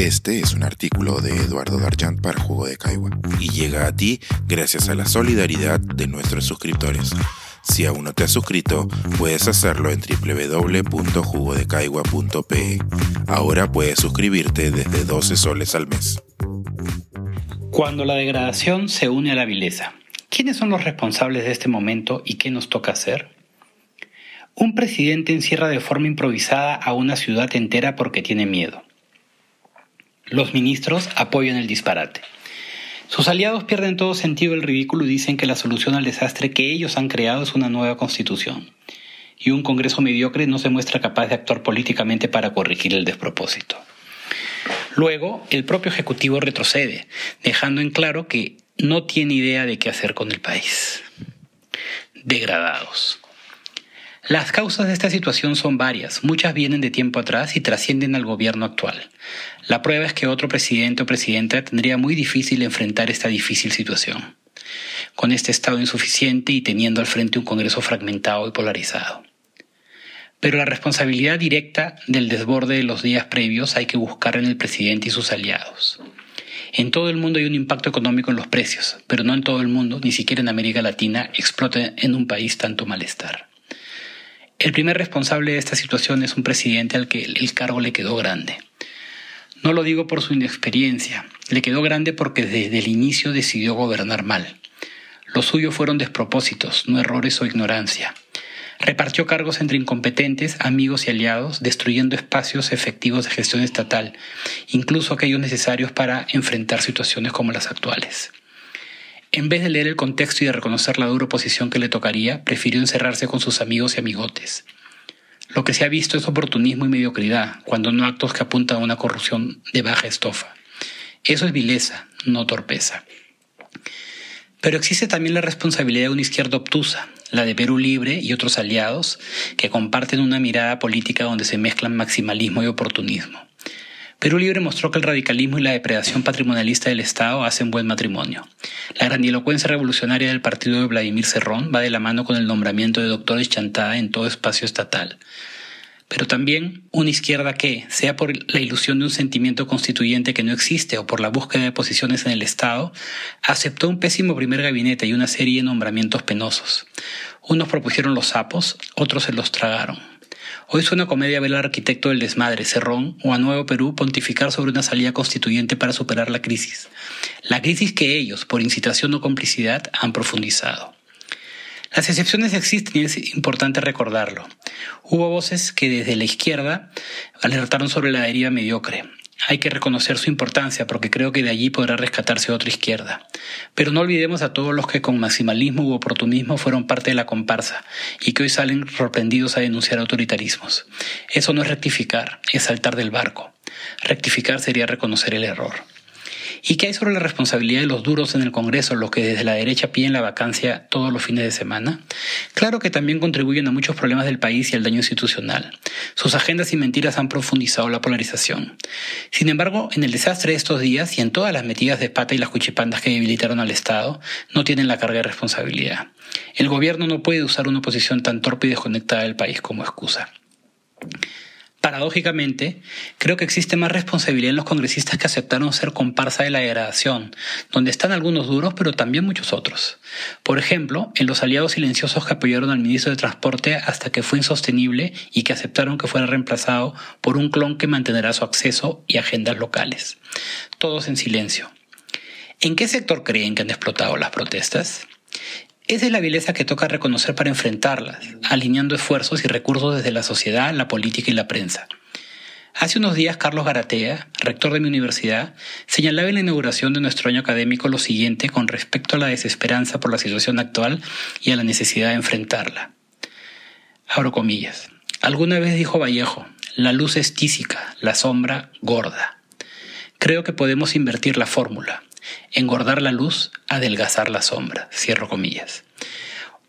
Este es un artículo de Eduardo Darjant para Jugo de Caigua y llega a ti gracias a la solidaridad de nuestros suscriptores. Si aún no te has suscrito, puedes hacerlo en www.jugodecaigua.pe. Ahora puedes suscribirte desde 12 soles al mes. Cuando la degradación se une a la vileza, ¿quiénes son los responsables de este momento y qué nos toca hacer? Un presidente encierra de forma improvisada a una ciudad entera porque tiene miedo. Los ministros apoyan el disparate. Sus aliados pierden todo sentido el ridículo y dicen que la solución al desastre que ellos han creado es una nueva constitución. Y un Congreso mediocre no se muestra capaz de actuar políticamente para corregir el despropósito. Luego, el propio Ejecutivo retrocede, dejando en claro que no tiene idea de qué hacer con el país. Degradados. Las causas de esta situación son varias, muchas vienen de tiempo atrás y trascienden al gobierno actual. La prueba es que otro presidente o presidenta tendría muy difícil enfrentar esta difícil situación, con este Estado insuficiente y teniendo al frente un Congreso fragmentado y polarizado. Pero la responsabilidad directa del desborde de los días previos hay que buscar en el presidente y sus aliados. En todo el mundo hay un impacto económico en los precios, pero no en todo el mundo, ni siquiera en América Latina, explota en un país tanto malestar. El primer responsable de esta situación es un presidente al que el cargo le quedó grande. No lo digo por su inexperiencia, le quedó grande porque desde el inicio decidió gobernar mal. Lo suyo fueron despropósitos, no errores o ignorancia. Repartió cargos entre incompetentes, amigos y aliados, destruyendo espacios efectivos de gestión estatal, incluso aquellos necesarios para enfrentar situaciones como las actuales. En vez de leer el contexto y de reconocer la dura oposición que le tocaría, prefirió encerrarse con sus amigos y amigotes. Lo que se ha visto es oportunismo y mediocridad, cuando no actos que apuntan a una corrupción de baja estofa. Eso es vileza, no torpeza. Pero existe también la responsabilidad de una izquierda obtusa, la de Perú Libre y otros aliados, que comparten una mirada política donde se mezclan maximalismo y oportunismo. Perú Libre mostró que el radicalismo y la depredación patrimonialista del Estado hacen buen matrimonio. La grandilocuencia revolucionaria del partido de Vladimir Cerrón va de la mano con el nombramiento de doctores chantada en todo espacio estatal. Pero también una izquierda que, sea por la ilusión de un sentimiento constituyente que no existe o por la búsqueda de posiciones en el Estado, aceptó un pésimo primer gabinete y una serie de nombramientos penosos. Unos propusieron los sapos, otros se los tragaron. Hoy suena comedia ver al arquitecto del desmadre, Cerrón, o a Nuevo Perú pontificar sobre una salida constituyente para superar la crisis. La crisis que ellos, por incitación o complicidad, han profundizado. Las excepciones existen y es importante recordarlo. Hubo voces que desde la izquierda alertaron sobre la deriva mediocre, hay que reconocer su importancia porque creo que de allí podrá rescatarse otra izquierda. Pero no olvidemos a todos los que con maximalismo u oportunismo fueron parte de la comparsa y que hoy salen sorprendidos a denunciar autoritarismos. Eso no es rectificar, es saltar del barco. Rectificar sería reconocer el error. ¿Y qué hay sobre la responsabilidad de los duros en el Congreso, los que desde la derecha piden la vacancia todos los fines de semana? Claro que también contribuyen a muchos problemas del país y al daño institucional. Sus agendas y mentiras han profundizado la polarización. Sin embargo, en el desastre de estos días y en todas las metidas de pata y las cuchipandas que debilitaron al Estado, no tienen la carga de responsabilidad. El gobierno no puede usar una posición tan torpe y desconectada del país como excusa. Paradójicamente, creo que existe más responsabilidad en los congresistas que aceptaron ser comparsa de la degradación, donde están algunos duros, pero también muchos otros. Por ejemplo, en los aliados silenciosos que apoyaron al ministro de Transporte hasta que fue insostenible y que aceptaron que fuera reemplazado por un clon que mantendrá su acceso y agendas locales. Todos en silencio. ¿En qué sector creen que han explotado las protestas? Esa es la vileza que toca reconocer para enfrentarlas, alineando esfuerzos y recursos desde la sociedad, la política y la prensa. Hace unos días Carlos Garatea, rector de mi universidad, señalaba en la inauguración de nuestro año académico lo siguiente con respecto a la desesperanza por la situación actual y a la necesidad de enfrentarla. Abro comillas. Alguna vez dijo Vallejo, la luz es tísica, la sombra gorda. Creo que podemos invertir la fórmula engordar la luz, adelgazar la sombra. Cierro comillas.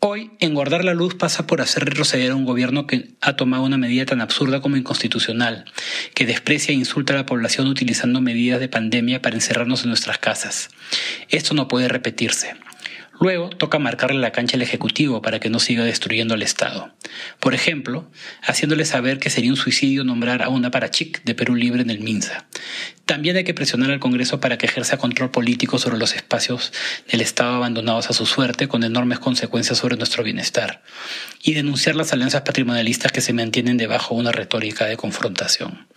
Hoy, engordar la luz pasa por hacer retroceder a un gobierno que ha tomado una medida tan absurda como inconstitucional, que desprecia e insulta a la población utilizando medidas de pandemia para encerrarnos en nuestras casas. Esto no puede repetirse. Luego toca marcarle la cancha al Ejecutivo para que no siga destruyendo al Estado. Por ejemplo, haciéndole saber que sería un suicidio nombrar a una parachic de Perú Libre en el MINSA. También hay que presionar al Congreso para que ejerza control político sobre los espacios del Estado abandonados a su suerte, con enormes consecuencias sobre nuestro bienestar, y denunciar las alianzas patrimonialistas que se mantienen debajo de una retórica de confrontación.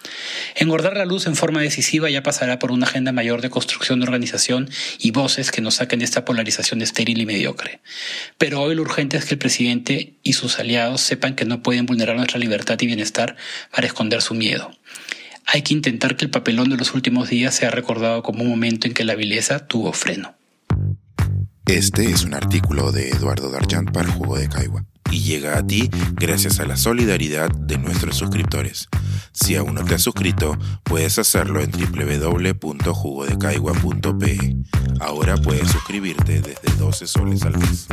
Engordar la luz en forma decisiva ya pasará por una agenda mayor de construcción de organización y voces que nos saquen de esta polarización estéril y mediocre. Pero hoy lo urgente es que el presidente y sus aliados sepan que no pueden vulnerar nuestra libertad y bienestar para esconder su miedo. Hay que intentar que el papelón de los últimos días sea recordado como un momento en que la vileza tuvo freno. Este es un artículo de Eduardo Darjant para Jugo de Caigua y llega a ti gracias a la solidaridad de nuestros suscriptores. Si aún no te has suscrito, puedes hacerlo en www.jugodecaigua.pe. Ahora puedes suscribirte desde 12 soles al mes.